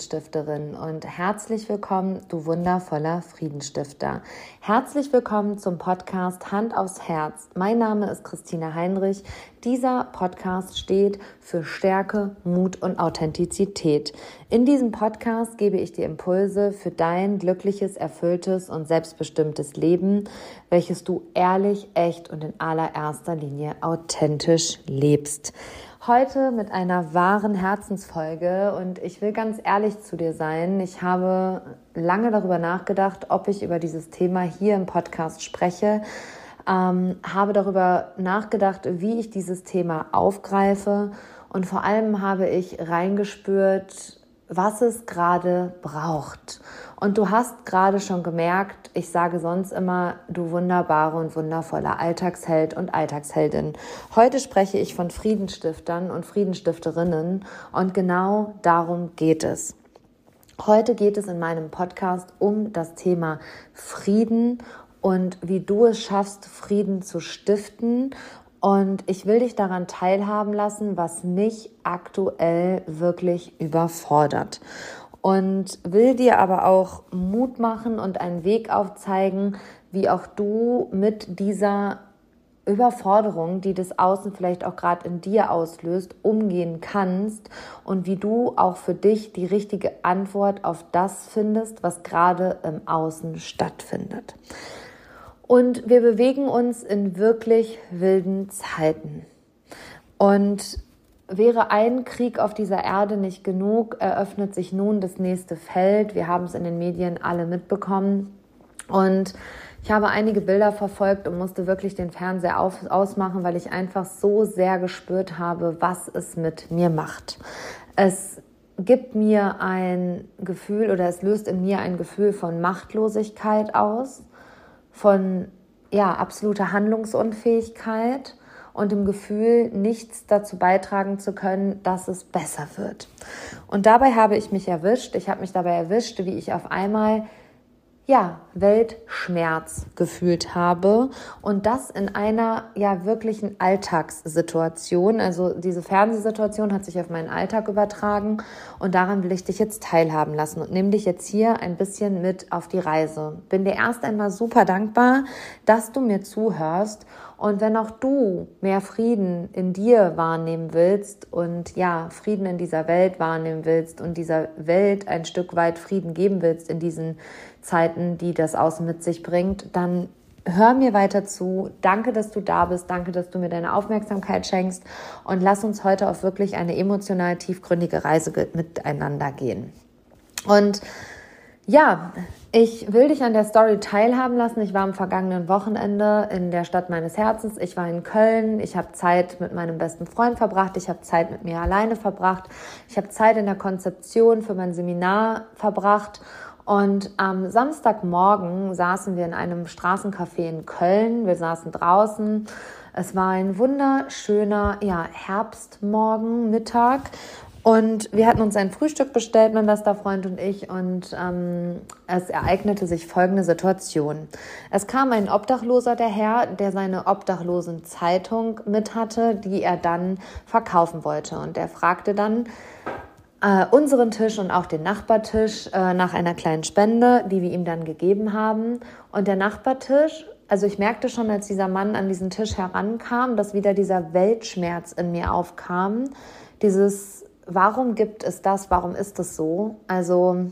wundervolle Friedenstifterin und herzlich willkommen, du wundervoller Friedenstifter. Herzlich willkommen zum Podcast Hand aufs Herz. Mein Name ist Christina Heinrich. Dieser Podcast steht für Stärke, Mut und Authentizität. In diesem Podcast gebe ich dir Impulse für dein glückliches, erfülltes und selbstbestimmtes Leben, welches du ehrlich, echt und in allererster Linie authentisch lebst. Heute mit einer wahren Herzensfolge und ich will ganz ehrlich zu dir sein. Ich habe lange darüber nachgedacht, ob ich über dieses Thema hier im Podcast spreche, ähm, habe darüber nachgedacht, wie ich dieses Thema aufgreife und vor allem habe ich reingespürt, was es gerade braucht. Und du hast gerade schon gemerkt, ich sage sonst immer, du wunderbare und wundervoller Alltagsheld und Alltagsheldin. Heute spreche ich von Friedenstiftern und Friedenstifterinnen und genau darum geht es. Heute geht es in meinem Podcast um das Thema Frieden und wie du es schaffst, Frieden zu stiften und ich will dich daran teilhaben lassen, was mich aktuell wirklich überfordert. Und will dir aber auch Mut machen und einen Weg aufzeigen, wie auch du mit dieser Überforderung, die das Außen vielleicht auch gerade in dir auslöst, umgehen kannst und wie du auch für dich die richtige Antwort auf das findest, was gerade im Außen stattfindet. Und wir bewegen uns in wirklich wilden Zeiten. Und wäre ein Krieg auf dieser Erde nicht genug, eröffnet sich nun das nächste Feld. Wir haben es in den Medien alle mitbekommen. Und ich habe einige Bilder verfolgt und musste wirklich den Fernseher auf, ausmachen, weil ich einfach so sehr gespürt habe, was es mit mir macht. Es gibt mir ein Gefühl oder es löst in mir ein Gefühl von Machtlosigkeit aus von ja, absoluter Handlungsunfähigkeit und dem Gefühl, nichts dazu beitragen zu können, dass es besser wird. Und dabei habe ich mich erwischt, ich habe mich dabei erwischt, wie ich auf einmal ja, Weltschmerz gefühlt habe und das in einer ja wirklichen Alltagssituation. Also diese Fernsehsituation hat sich auf meinen Alltag übertragen und daran will ich dich jetzt teilhaben lassen und nehme dich jetzt hier ein bisschen mit auf die Reise. Bin dir erst einmal super dankbar, dass du mir zuhörst und wenn auch du mehr Frieden in dir wahrnehmen willst und ja, Frieden in dieser Welt wahrnehmen willst und dieser Welt ein Stück weit Frieden geben willst in diesen Zeiten, die das Außen mit sich bringt, dann hör mir weiter zu. Danke, dass du da bist. Danke, dass du mir deine Aufmerksamkeit schenkst. Und lass uns heute auf wirklich eine emotional tiefgründige Reise miteinander gehen. Und ja, ich will dich an der Story teilhaben lassen. Ich war am vergangenen Wochenende in der Stadt meines Herzens. Ich war in Köln. Ich habe Zeit mit meinem besten Freund verbracht. Ich habe Zeit mit mir alleine verbracht. Ich habe Zeit in der Konzeption für mein Seminar verbracht. Und am Samstagmorgen saßen wir in einem Straßencafé in Köln. Wir saßen draußen. Es war ein wunderschöner ja, Herbstmorgen. Und wir hatten uns ein Frühstück bestellt, mein bester Freund und ich, und ähm, es ereignete sich folgende Situation. Es kam ein Obdachloser daher, der seine Obdachlosenzeitung mit hatte, die er dann verkaufen wollte. Und er fragte dann äh, unseren Tisch und auch den Nachbartisch äh, nach einer kleinen Spende, die wir ihm dann gegeben haben. Und der Nachbartisch also ich merkte schon, als dieser Mann an diesen Tisch herankam, dass wieder dieser Weltschmerz in mir aufkam. Dieses warum gibt es das? Warum ist es so? Also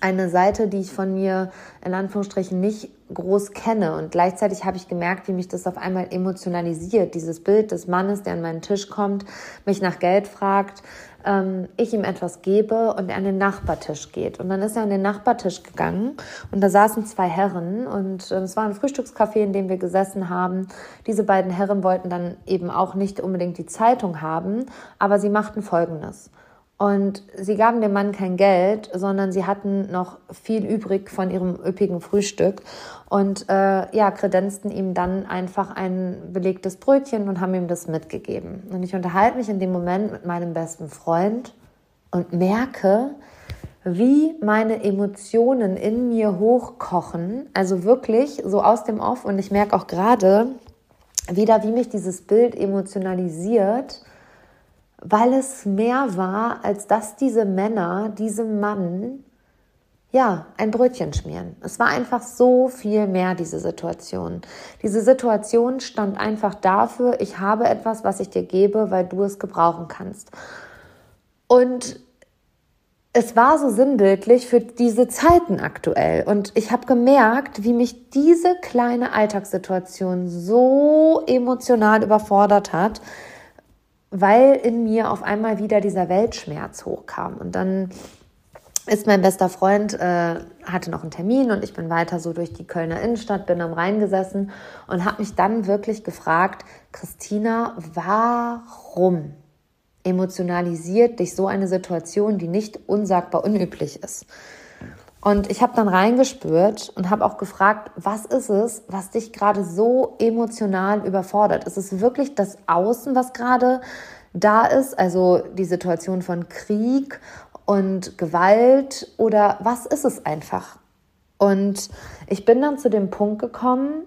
eine Seite, die ich von mir in Anführungsstrichen nicht groß kenne. Und gleichzeitig habe ich gemerkt, wie mich das auf einmal emotionalisiert. Dieses Bild des Mannes, der an meinen Tisch kommt, mich nach Geld fragt, ähm, ich ihm etwas gebe und er an den Nachbartisch geht. Und dann ist er an den Nachbartisch gegangen und da saßen zwei Herren und äh, es war ein Frühstückscafé, in dem wir gesessen haben. Diese beiden Herren wollten dann eben auch nicht unbedingt die Zeitung haben, aber sie machten Folgendes. Und sie gaben dem Mann kein Geld, sondern sie hatten noch viel übrig von ihrem üppigen Frühstück und äh, ja, kredenzten ihm dann einfach ein belegtes Brötchen und haben ihm das mitgegeben. Und ich unterhalte mich in dem Moment mit meinem besten Freund und merke, wie meine Emotionen in mir hochkochen, also wirklich so aus dem Off. Und ich merke auch gerade wieder, wie mich dieses Bild emotionalisiert weil es mehr war, als dass diese Männer diesem Mann ja, ein Brötchen schmieren. Es war einfach so viel mehr, diese Situation. Diese Situation stand einfach dafür, ich habe etwas, was ich dir gebe, weil du es gebrauchen kannst. Und es war so sinnbildlich für diese Zeiten aktuell. Und ich habe gemerkt, wie mich diese kleine Alltagssituation so emotional überfordert hat, weil in mir auf einmal wieder dieser Weltschmerz hochkam. Und dann ist mein bester Freund, äh, hatte noch einen Termin und ich bin weiter so durch die Kölner Innenstadt, bin am Rhein gesessen und habe mich dann wirklich gefragt, Christina, warum emotionalisiert dich so eine Situation, die nicht unsagbar unüblich ist? Und ich habe dann reingespürt und habe auch gefragt, was ist es, was dich gerade so emotional überfordert? Ist es wirklich das Außen, was gerade da ist, also die Situation von Krieg und Gewalt oder was ist es einfach? Und ich bin dann zu dem Punkt gekommen,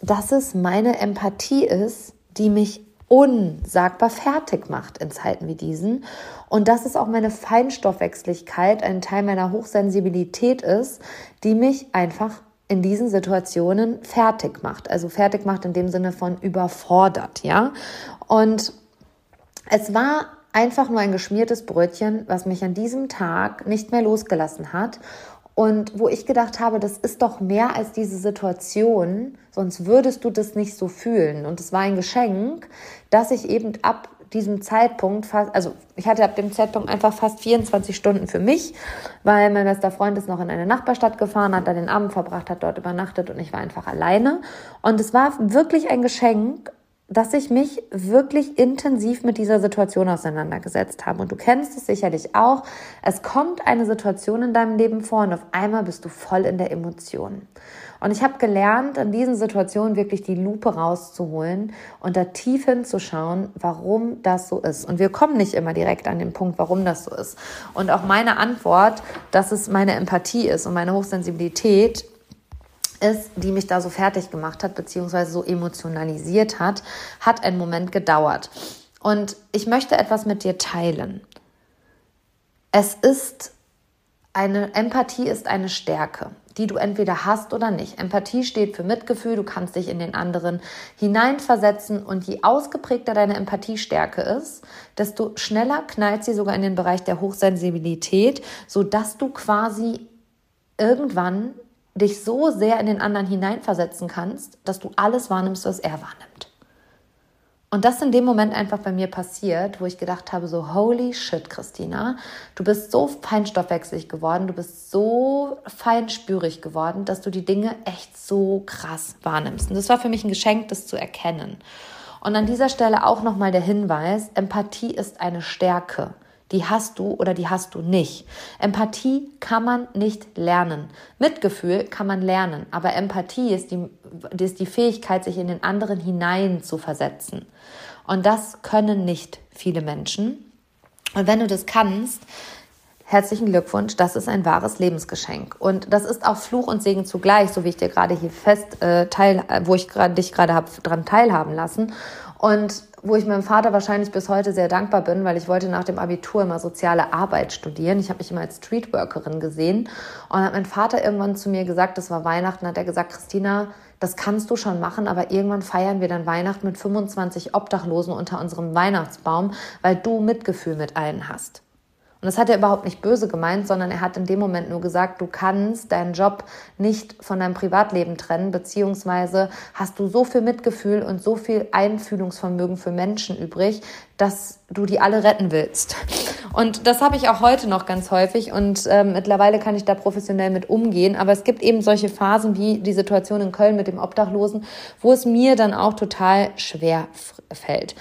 dass es meine Empathie ist, die mich unsagbar fertig macht in Zeiten wie diesen. Und dass es auch meine Feinstoffwechslichkeit, ein Teil meiner Hochsensibilität ist, die mich einfach in diesen Situationen fertig macht. Also fertig macht in dem Sinne von überfordert, ja. Und es war einfach nur ein geschmiertes Brötchen, was mich an diesem Tag nicht mehr losgelassen hat und wo ich gedacht habe, das ist doch mehr als diese Situation, sonst würdest du das nicht so fühlen. Und es war ein Geschenk, dass ich eben ab diesem Zeitpunkt fast, also ich hatte ab dem Zeitpunkt einfach fast 24 Stunden für mich, weil mein bester Freund ist noch in eine Nachbarstadt gefahren, hat da den Abend verbracht, hat dort übernachtet und ich war einfach alleine. Und es war wirklich ein Geschenk, dass ich mich wirklich intensiv mit dieser Situation auseinandergesetzt habe. Und du kennst es sicherlich auch. Es kommt eine Situation in deinem Leben vor und auf einmal bist du voll in der Emotion. Und ich habe gelernt, in diesen Situationen wirklich die Lupe rauszuholen und da tief hinzuschauen, warum das so ist. Und wir kommen nicht immer direkt an den Punkt, warum das so ist. Und auch meine Antwort, dass es meine Empathie ist und meine Hochsensibilität, ist, die mich da so fertig gemacht hat, beziehungsweise so emotionalisiert hat, hat einen Moment gedauert. Und ich möchte etwas mit dir teilen. Es ist eine Empathie ist eine Stärke, die du entweder hast oder nicht. Empathie steht für Mitgefühl, du kannst dich in den anderen hineinversetzen und je ausgeprägter deine Empathiestärke ist, desto schneller knallt sie sogar in den Bereich der Hochsensibilität, sodass du quasi irgendwann dich so sehr in den anderen hineinversetzen kannst, dass du alles wahrnimmst, was er wahrnimmt. Und das in dem Moment einfach bei mir passiert, wo ich gedacht habe, so holy shit, Christina, du bist so feinstoffwechselig geworden, du bist so feinspürig geworden, dass du die Dinge echt so krass wahrnimmst. Und das war für mich ein Geschenk, das zu erkennen. Und an dieser Stelle auch nochmal der Hinweis, Empathie ist eine Stärke. Die hast du oder die hast du nicht. Empathie kann man nicht lernen. Mitgefühl kann man lernen, aber Empathie ist die, ist die Fähigkeit, sich in den anderen hinein zu versetzen. Und das können nicht viele Menschen. Und wenn du das kannst, herzlichen Glückwunsch, das ist ein wahres Lebensgeschenk. Und das ist auch Fluch und Segen zugleich, so wie ich dir gerade hier fest äh, teil, wo ich gerade dich gerade habe dran teilhaben lassen. Und wo ich meinem Vater wahrscheinlich bis heute sehr dankbar bin, weil ich wollte nach dem Abitur immer soziale Arbeit studieren. Ich habe mich immer als Streetworkerin gesehen und hat mein Vater irgendwann zu mir gesagt, das war Weihnachten, hat er gesagt, Christina, das kannst du schon machen, aber irgendwann feiern wir dann Weihnachten mit 25 Obdachlosen unter unserem Weihnachtsbaum, weil du Mitgefühl mit allen hast. Und das hat er überhaupt nicht böse gemeint, sondern er hat in dem Moment nur gesagt, du kannst deinen Job nicht von deinem Privatleben trennen, beziehungsweise hast du so viel Mitgefühl und so viel Einfühlungsvermögen für Menschen übrig, dass du die alle retten willst. Und das habe ich auch heute noch ganz häufig und äh, mittlerweile kann ich da professionell mit umgehen. Aber es gibt eben solche Phasen wie die Situation in Köln mit dem Obdachlosen, wo es mir dann auch total schwer fällt.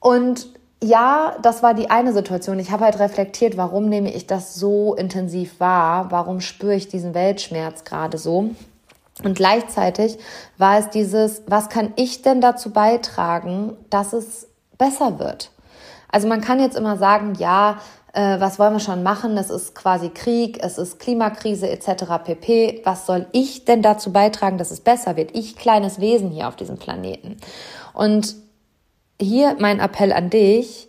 Und ja, das war die eine Situation. Ich habe halt reflektiert, warum nehme ich das so intensiv wahr? Warum spüre ich diesen Weltschmerz gerade so? Und gleichzeitig war es dieses, was kann ich denn dazu beitragen, dass es besser wird? Also man kann jetzt immer sagen, ja, äh, was wollen wir schon machen? Es ist quasi Krieg, es ist Klimakrise etc. pp. Was soll ich denn dazu beitragen, dass es besser wird? Ich kleines Wesen hier auf diesem Planeten. Und hier mein Appell an dich,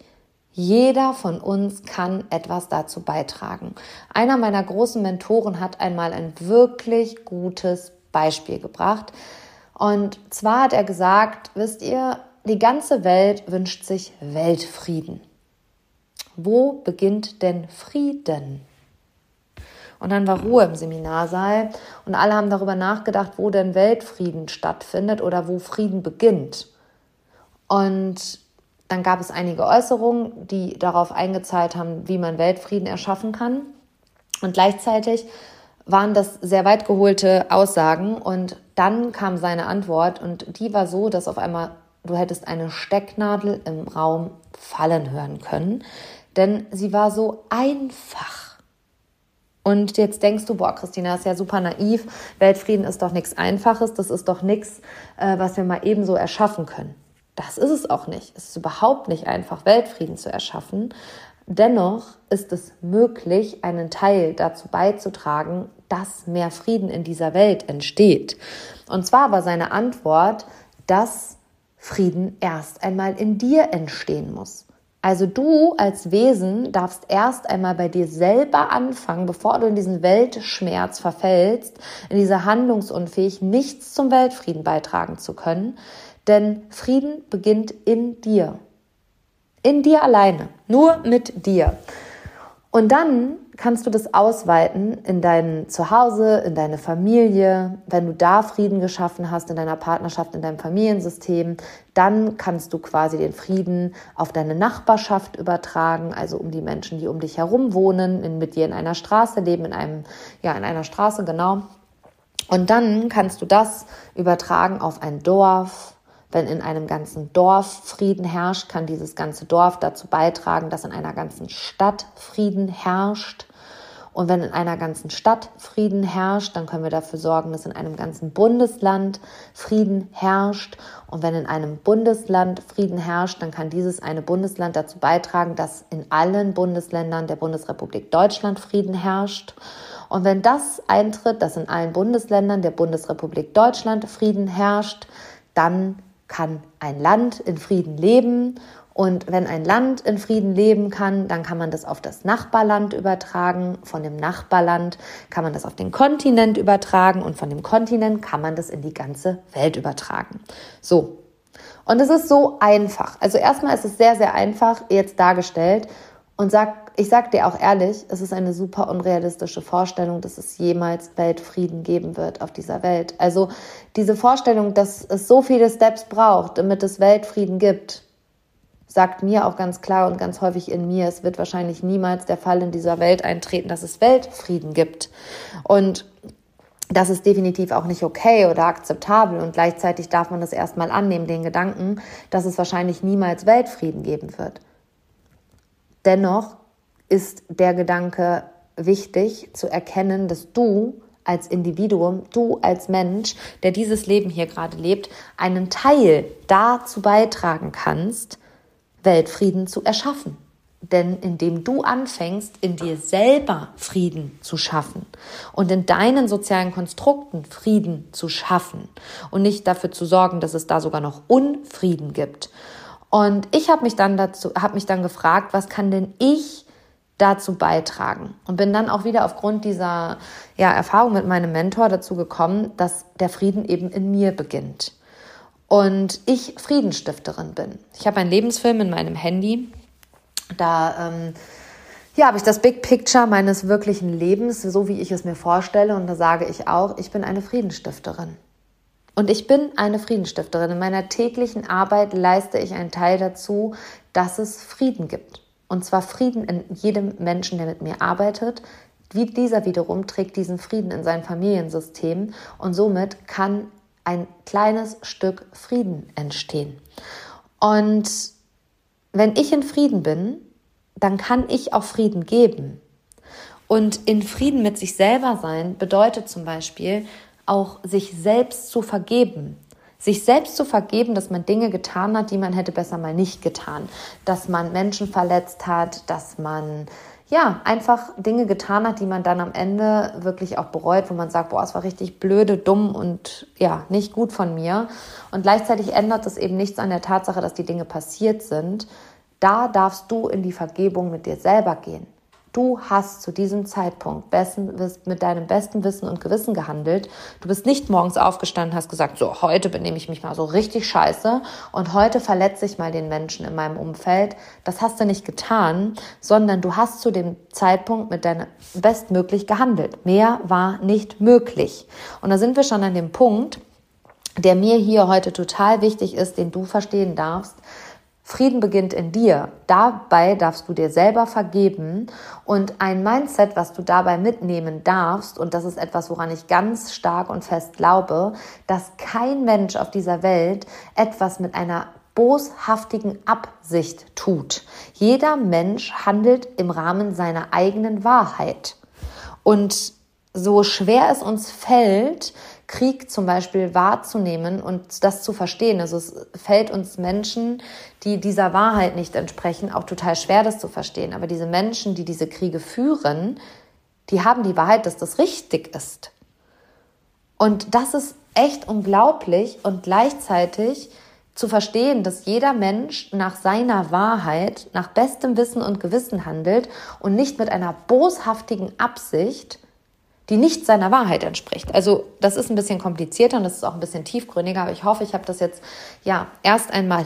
Jeder von uns kann etwas dazu beitragen. Einer meiner großen Mentoren hat einmal ein wirklich gutes Beispiel gebracht. Und zwar hat er gesagt, wisst ihr, die ganze Welt wünscht sich Weltfrieden. Wo beginnt denn Frieden? Und dann war Ruhe im Seminarsaal und alle haben darüber nachgedacht, wo denn Weltfrieden stattfindet oder wo Frieden beginnt. Und dann gab es einige Äußerungen, die darauf eingezahlt haben, wie man Weltfrieden erschaffen kann. Und gleichzeitig waren das sehr weit geholte Aussagen. Und dann kam seine Antwort und die war so, dass auf einmal du hättest eine Stecknadel im Raum fallen hören können. Denn sie war so einfach. Und jetzt denkst du, boah, Christina ist ja super naiv. Weltfrieden ist doch nichts Einfaches. Das ist doch nichts, äh, was wir mal ebenso erschaffen können. Das ist es auch nicht. Es ist überhaupt nicht einfach, Weltfrieden zu erschaffen. Dennoch ist es möglich, einen Teil dazu beizutragen, dass mehr Frieden in dieser Welt entsteht. Und zwar war seine Antwort, dass Frieden erst einmal in dir entstehen muss. Also du als Wesen darfst erst einmal bei dir selber anfangen, bevor du in diesen Weltschmerz verfällst, in diese handlungsunfähig, nichts zum Weltfrieden beitragen zu können. Denn Frieden beginnt in dir. In dir alleine. Nur mit dir. Und dann kannst du das ausweiten in dein Zuhause, in deine Familie. Wenn du da Frieden geschaffen hast, in deiner Partnerschaft, in deinem Familiensystem, dann kannst du quasi den Frieden auf deine Nachbarschaft übertragen, also um die Menschen, die um dich herum wohnen, in, mit dir in einer Straße leben, in einem, ja, in einer Straße, genau. Und dann kannst du das übertragen auf ein Dorf, wenn in einem ganzen Dorf Frieden herrscht, kann dieses ganze Dorf dazu beitragen, dass in einer ganzen Stadt Frieden herrscht. Und wenn in einer ganzen Stadt Frieden herrscht, dann können wir dafür sorgen, dass in einem ganzen Bundesland Frieden herrscht. Und wenn in einem Bundesland Frieden herrscht, dann kann dieses eine Bundesland dazu beitragen, dass in allen Bundesländern der Bundesrepublik Deutschland Frieden herrscht. Und wenn das eintritt, dass in allen Bundesländern der Bundesrepublik Deutschland Frieden herrscht, dann kann ein Land in Frieden leben. Und wenn ein Land in Frieden leben kann, dann kann man das auf das Nachbarland übertragen. Von dem Nachbarland kann man das auf den Kontinent übertragen und von dem Kontinent kann man das in die ganze Welt übertragen. So. Und es ist so einfach. Also erstmal ist es sehr, sehr einfach jetzt dargestellt und sag ich sage dir auch ehrlich, es ist eine super unrealistische Vorstellung, dass es jemals Weltfrieden geben wird auf dieser Welt. Also diese Vorstellung, dass es so viele Steps braucht, damit es Weltfrieden gibt, sagt mir auch ganz klar und ganz häufig in mir, es wird wahrscheinlich niemals der Fall in dieser Welt eintreten, dass es Weltfrieden gibt. Und das ist definitiv auch nicht okay oder akzeptabel und gleichzeitig darf man das erstmal annehmen, den Gedanken, dass es wahrscheinlich niemals Weltfrieden geben wird. Dennoch ist der Gedanke wichtig zu erkennen, dass du als Individuum, du als Mensch, der dieses Leben hier gerade lebt, einen Teil dazu beitragen kannst, Weltfrieden zu erschaffen. Denn indem du anfängst, in dir selber Frieden zu schaffen und in deinen sozialen Konstrukten Frieden zu schaffen und nicht dafür zu sorgen, dass es da sogar noch Unfrieden gibt. Und ich habe mich dann dazu, habe mich dann gefragt, was kann denn ich dazu beitragen. Und bin dann auch wieder aufgrund dieser ja, Erfahrung mit meinem Mentor dazu gekommen, dass der Frieden eben in mir beginnt. Und ich Friedensstifterin bin. Ich habe einen Lebensfilm in meinem Handy. Da ähm, ja, habe ich das Big Picture meines wirklichen Lebens, so wie ich es mir vorstelle. Und da sage ich auch, ich bin eine Friedensstifterin. Und ich bin eine Friedensstifterin. In meiner täglichen Arbeit leiste ich einen Teil dazu, dass es Frieden gibt. Und zwar Frieden in jedem Menschen, der mit mir arbeitet. Wie dieser wiederum trägt diesen Frieden in sein Familiensystem und somit kann ein kleines Stück Frieden entstehen. Und wenn ich in Frieden bin, dann kann ich auch Frieden geben. Und in Frieden mit sich selber sein bedeutet zum Beispiel auch sich selbst zu vergeben sich selbst zu vergeben, dass man Dinge getan hat, die man hätte besser mal nicht getan, dass man Menschen verletzt hat, dass man ja, einfach Dinge getan hat, die man dann am Ende wirklich auch bereut, wo man sagt, boah, es war richtig blöde, dumm und ja, nicht gut von mir. Und gleichzeitig ändert es eben nichts an der Tatsache, dass die Dinge passiert sind. da darfst du in die Vergebung mit dir selber gehen. Du hast zu diesem Zeitpunkt besten, mit deinem besten Wissen und Gewissen gehandelt. Du bist nicht morgens aufgestanden, hast gesagt, so, heute benehme ich mich mal so richtig scheiße und heute verletze ich mal den Menschen in meinem Umfeld. Das hast du nicht getan, sondern du hast zu dem Zeitpunkt mit deinem bestmöglich gehandelt. Mehr war nicht möglich. Und da sind wir schon an dem Punkt, der mir hier heute total wichtig ist, den du verstehen darfst. Frieden beginnt in dir. Dabei darfst du dir selber vergeben und ein Mindset, was du dabei mitnehmen darfst, und das ist etwas, woran ich ganz stark und fest glaube, dass kein Mensch auf dieser Welt etwas mit einer boshaftigen Absicht tut. Jeder Mensch handelt im Rahmen seiner eigenen Wahrheit. Und so schwer es uns fällt, Krieg zum Beispiel wahrzunehmen und das zu verstehen. Also es fällt uns Menschen, die dieser Wahrheit nicht entsprechen, auch total schwer, das zu verstehen. Aber diese Menschen, die diese Kriege führen, die haben die Wahrheit, dass das richtig ist. Und das ist echt unglaublich und gleichzeitig zu verstehen, dass jeder Mensch nach seiner Wahrheit, nach bestem Wissen und Gewissen handelt und nicht mit einer boshaftigen Absicht, die nicht seiner Wahrheit entspricht. Also das ist ein bisschen komplizierter und das ist auch ein bisschen tiefgründiger, aber ich hoffe, ich habe das jetzt ja erst einmal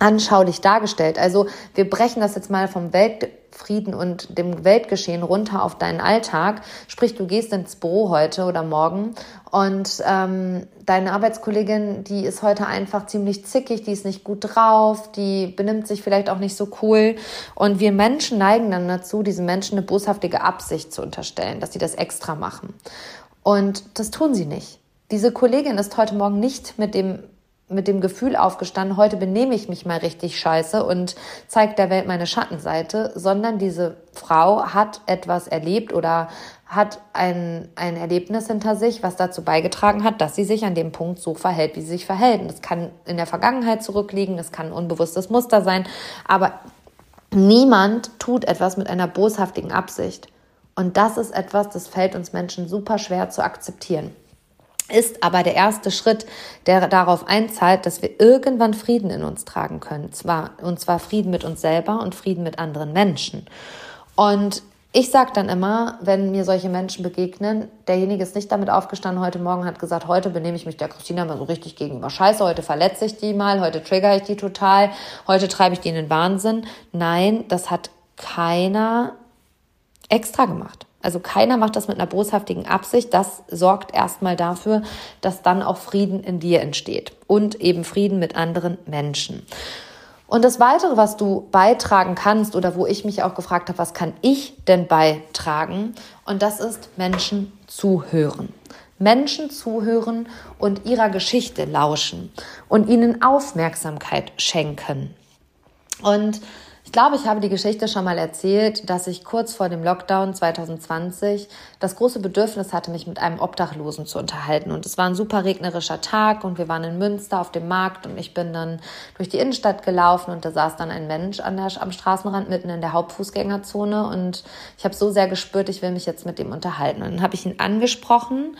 anschaulich dargestellt. Also wir brechen das jetzt mal vom Weltfrieden und dem Weltgeschehen runter auf deinen Alltag. Sprich, du gehst ins Büro heute oder morgen und ähm, deine Arbeitskollegin, die ist heute einfach ziemlich zickig, die ist nicht gut drauf, die benimmt sich vielleicht auch nicht so cool. Und wir Menschen neigen dann dazu, diesen Menschen eine boshaftige Absicht zu unterstellen, dass sie das extra machen. Und das tun sie nicht. Diese Kollegin ist heute Morgen nicht mit dem mit dem Gefühl aufgestanden, heute benehme ich mich mal richtig scheiße und zeige der Welt meine Schattenseite, sondern diese Frau hat etwas erlebt oder hat ein, ein Erlebnis hinter sich, was dazu beigetragen hat, dass sie sich an dem Punkt so verhält, wie sie sich verhält. Das kann in der Vergangenheit zurückliegen, das kann ein unbewusstes Muster sein, aber niemand tut etwas mit einer boshaftigen Absicht. Und das ist etwas, das fällt uns Menschen super schwer zu akzeptieren ist aber der erste Schritt, der darauf einzahlt, dass wir irgendwann Frieden in uns tragen können. Zwar, und zwar Frieden mit uns selber und Frieden mit anderen Menschen. Und ich sage dann immer, wenn mir solche Menschen begegnen, derjenige ist nicht damit aufgestanden heute Morgen, hat gesagt, heute benehme ich mich der Christina mal so richtig gegenüber. Scheiße, heute verletze ich die mal, heute trigger ich die total, heute treibe ich die in den Wahnsinn. Nein, das hat keiner extra gemacht. Also keiner macht das mit einer boshaftigen Absicht. Das sorgt erstmal dafür, dass dann auch Frieden in dir entsteht und eben Frieden mit anderen Menschen. Und das Weitere, was du beitragen kannst oder wo ich mich auch gefragt habe, was kann ich denn beitragen? Und das ist Menschen zuhören. Menschen zuhören und ihrer Geschichte lauschen und ihnen Aufmerksamkeit schenken. Und ich glaube, ich habe die Geschichte schon mal erzählt, dass ich kurz vor dem Lockdown 2020 das große Bedürfnis hatte, mich mit einem Obdachlosen zu unterhalten. Und es war ein super regnerischer Tag und wir waren in Münster auf dem Markt und ich bin dann durch die Innenstadt gelaufen und da saß dann ein Mensch an der, am Straßenrand mitten in der Hauptfußgängerzone und ich habe so sehr gespürt, ich will mich jetzt mit dem unterhalten. Und dann habe ich ihn angesprochen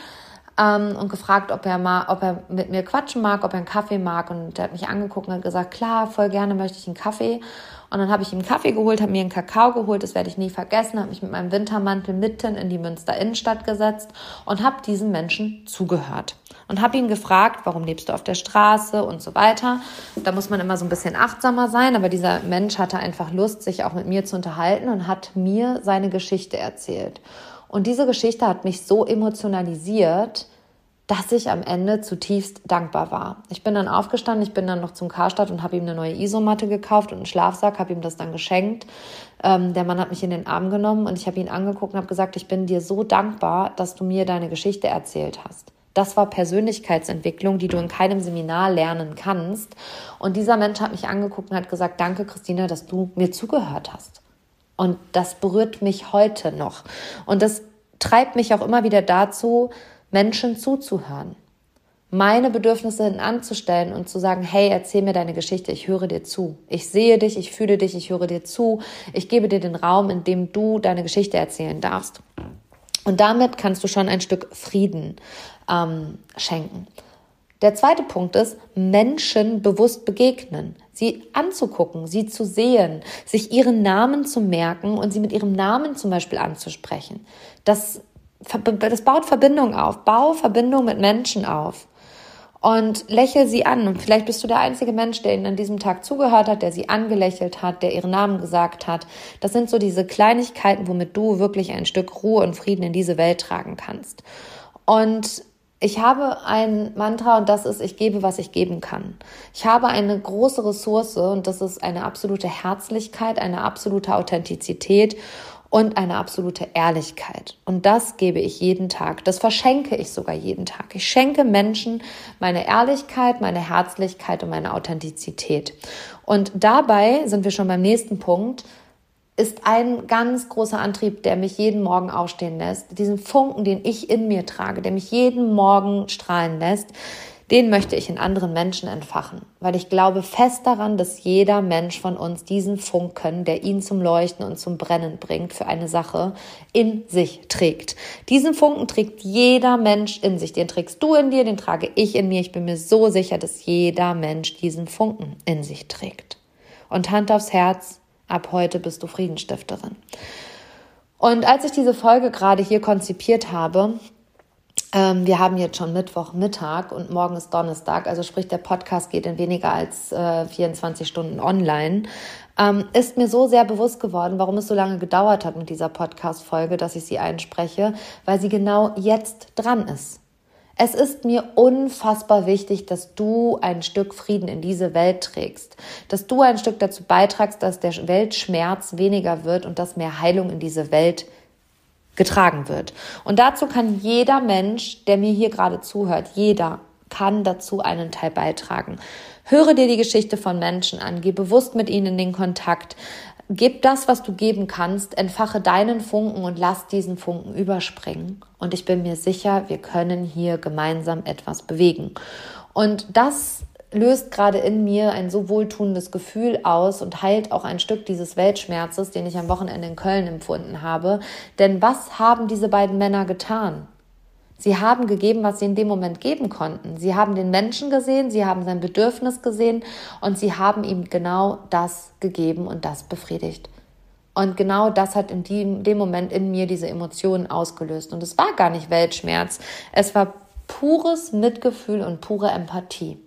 ähm, und gefragt, ob er mal, ob er mit mir quatschen mag, ob er einen Kaffee mag. Und er hat mich angeguckt und hat gesagt, klar, voll gerne möchte ich einen Kaffee. Und dann habe ich ihm Kaffee geholt, habe mir einen Kakao geholt, das werde ich nie vergessen, habe mich mit meinem Wintermantel mitten in die Münster Innenstadt gesetzt und habe diesem Menschen zugehört und habe ihn gefragt, warum lebst du auf der Straße und so weiter. Da muss man immer so ein bisschen achtsamer sein, aber dieser Mensch hatte einfach Lust, sich auch mit mir zu unterhalten und hat mir seine Geschichte erzählt. Und diese Geschichte hat mich so emotionalisiert, dass ich am Ende zutiefst dankbar war. Ich bin dann aufgestanden, ich bin dann noch zum Karstadt und habe ihm eine neue Isomatte gekauft und einen Schlafsack, habe ihm das dann geschenkt. Ähm, der Mann hat mich in den Arm genommen und ich habe ihn angeguckt und habe gesagt, ich bin dir so dankbar, dass du mir deine Geschichte erzählt hast. Das war Persönlichkeitsentwicklung, die du in keinem Seminar lernen kannst. Und dieser Mensch hat mich angeguckt und hat gesagt, danke Christina, dass du mir zugehört hast. Und das berührt mich heute noch. Und das treibt mich auch immer wieder dazu, Menschen zuzuhören, meine Bedürfnisse anzustellen und zu sagen, hey, erzähl mir deine Geschichte, ich höre dir zu. Ich sehe dich, ich fühle dich, ich höre dir zu. Ich gebe dir den Raum, in dem du deine Geschichte erzählen darfst. Und damit kannst du schon ein Stück Frieden ähm, schenken. Der zweite Punkt ist, Menschen bewusst begegnen sie anzugucken, sie zu sehen, sich ihren Namen zu merken und sie mit ihrem Namen zum Beispiel anzusprechen. Das, das baut Verbindung auf, bau Verbindung mit Menschen auf und lächel sie an. Und vielleicht bist du der einzige Mensch, der ihnen an diesem Tag zugehört hat, der sie angelächelt hat, der ihren Namen gesagt hat. Das sind so diese Kleinigkeiten, womit du wirklich ein Stück Ruhe und Frieden in diese Welt tragen kannst. Und ich habe ein Mantra und das ist, ich gebe, was ich geben kann. Ich habe eine große Ressource und das ist eine absolute Herzlichkeit, eine absolute Authentizität und eine absolute Ehrlichkeit. Und das gebe ich jeden Tag. Das verschenke ich sogar jeden Tag. Ich schenke Menschen meine Ehrlichkeit, meine Herzlichkeit und meine Authentizität. Und dabei sind wir schon beim nächsten Punkt ist ein ganz großer Antrieb, der mich jeden Morgen aufstehen lässt. Diesen Funken, den ich in mir trage, der mich jeden Morgen strahlen lässt, den möchte ich in anderen Menschen entfachen, weil ich glaube fest daran, dass jeder Mensch von uns diesen Funken, der ihn zum Leuchten und zum Brennen bringt für eine Sache, in sich trägt. Diesen Funken trägt jeder Mensch in sich. Den trägst du in dir, den trage ich in mir. Ich bin mir so sicher, dass jeder Mensch diesen Funken in sich trägt. Und Hand aufs Herz, ab heute bist du Friedensstifterin. Und als ich diese Folge gerade hier konzipiert habe, ähm, wir haben jetzt schon Mittwochmittag und morgen ist Donnerstag, also sprich der Podcast geht in weniger als äh, 24 Stunden online. Ähm, ist mir so sehr bewusst geworden, warum es so lange gedauert hat mit dieser Podcast-Folge, dass ich sie einspreche, weil sie genau jetzt dran ist. Es ist mir unfassbar wichtig, dass du ein Stück Frieden in diese Welt trägst, dass du ein Stück dazu beitragst, dass der Weltschmerz weniger wird und dass mehr Heilung in diese Welt getragen wird. Und dazu kann jeder Mensch, der mir hier gerade zuhört, jeder kann dazu einen Teil beitragen. Höre dir die Geschichte von Menschen an, geh bewusst mit ihnen in den Kontakt, Gib das, was du geben kannst, entfache deinen Funken und lass diesen Funken überspringen. Und ich bin mir sicher, wir können hier gemeinsam etwas bewegen. Und das löst gerade in mir ein so wohltuendes Gefühl aus und heilt auch ein Stück dieses Weltschmerzes, den ich am Wochenende in Köln empfunden habe. Denn was haben diese beiden Männer getan? Sie haben gegeben, was sie in dem Moment geben konnten. Sie haben den Menschen gesehen, sie haben sein Bedürfnis gesehen und sie haben ihm genau das gegeben und das befriedigt. Und genau das hat in dem Moment in mir diese Emotionen ausgelöst. Und es war gar nicht Weltschmerz. Es war pures Mitgefühl und pure Empathie.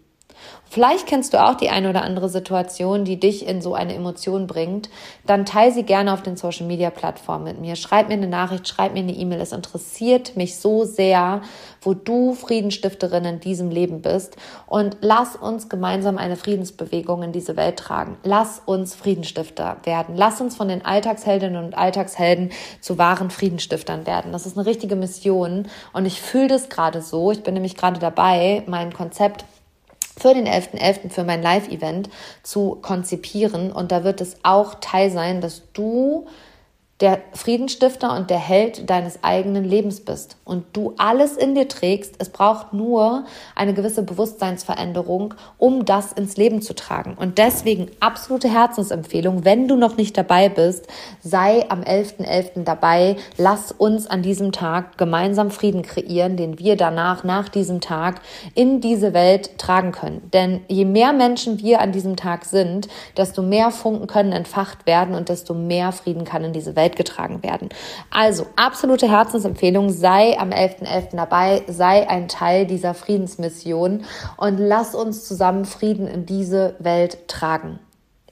Vielleicht kennst du auch die eine oder andere Situation, die dich in so eine Emotion bringt. Dann teile sie gerne auf den Social Media Plattformen mit mir. Schreib mir eine Nachricht, schreib mir eine E-Mail. Es interessiert mich so sehr, wo du Friedensstifterin in diesem Leben bist. Und lass uns gemeinsam eine Friedensbewegung in diese Welt tragen. Lass uns Friedensstifter werden. Lass uns von den Alltagsheldinnen und Alltagshelden zu wahren Friedenstiftern werden. Das ist eine richtige Mission. Und ich fühle das gerade so. Ich bin nämlich gerade dabei, mein Konzept für den 11.11. .11. für mein Live-Event zu konzipieren. Und da wird es auch Teil sein, dass du der Friedensstifter und der Held deines eigenen Lebens bist und du alles in dir trägst. Es braucht nur eine gewisse Bewusstseinsveränderung, um das ins Leben zu tragen. Und deswegen absolute Herzensempfehlung, wenn du noch nicht dabei bist, sei am 11.11. .11. dabei. Lass uns an diesem Tag gemeinsam Frieden kreieren, den wir danach, nach diesem Tag in diese Welt tragen können. Denn je mehr Menschen wir an diesem Tag sind, desto mehr Funken können entfacht werden und desto mehr Frieden kann in diese Welt Welt getragen werden. Also absolute Herzensempfehlung, sei am 11.11. .11. dabei, sei ein Teil dieser Friedensmission und lass uns zusammen Frieden in diese Welt tragen.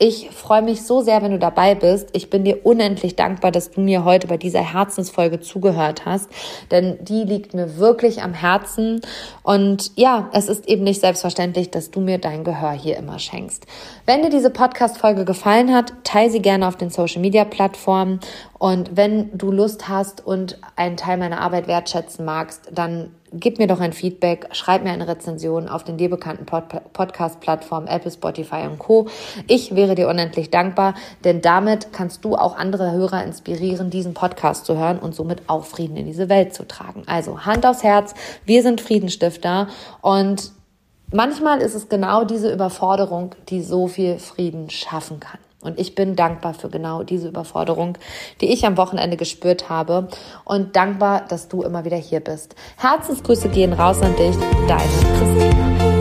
Ich freue mich so sehr, wenn du dabei bist. Ich bin dir unendlich dankbar, dass du mir heute bei dieser Herzensfolge zugehört hast, denn die liegt mir wirklich am Herzen. Und ja, es ist eben nicht selbstverständlich, dass du mir dein Gehör hier immer schenkst. Wenn dir diese Podcast-Folge gefallen hat, teile sie gerne auf den Social Media Plattformen. Und wenn du Lust hast und einen Teil meiner Arbeit wertschätzen magst, dann gib mir doch ein Feedback, schreib mir eine Rezension auf den dir bekannten Pod Podcast-Plattformen Apple, Spotify und Co. Ich wäre dir unendlich dankbar, denn damit kannst du auch andere Hörer inspirieren, diesen Podcast zu hören und somit auch Frieden in diese Welt zu tragen. Also Hand aufs Herz, wir sind Friedenstifter und manchmal ist es genau diese Überforderung, die so viel Frieden schaffen kann. Und ich bin dankbar für genau diese Überforderung, die ich am Wochenende gespürt habe und dankbar, dass du immer wieder hier bist. Herzensgrüße gehen raus an dich, deine Christina.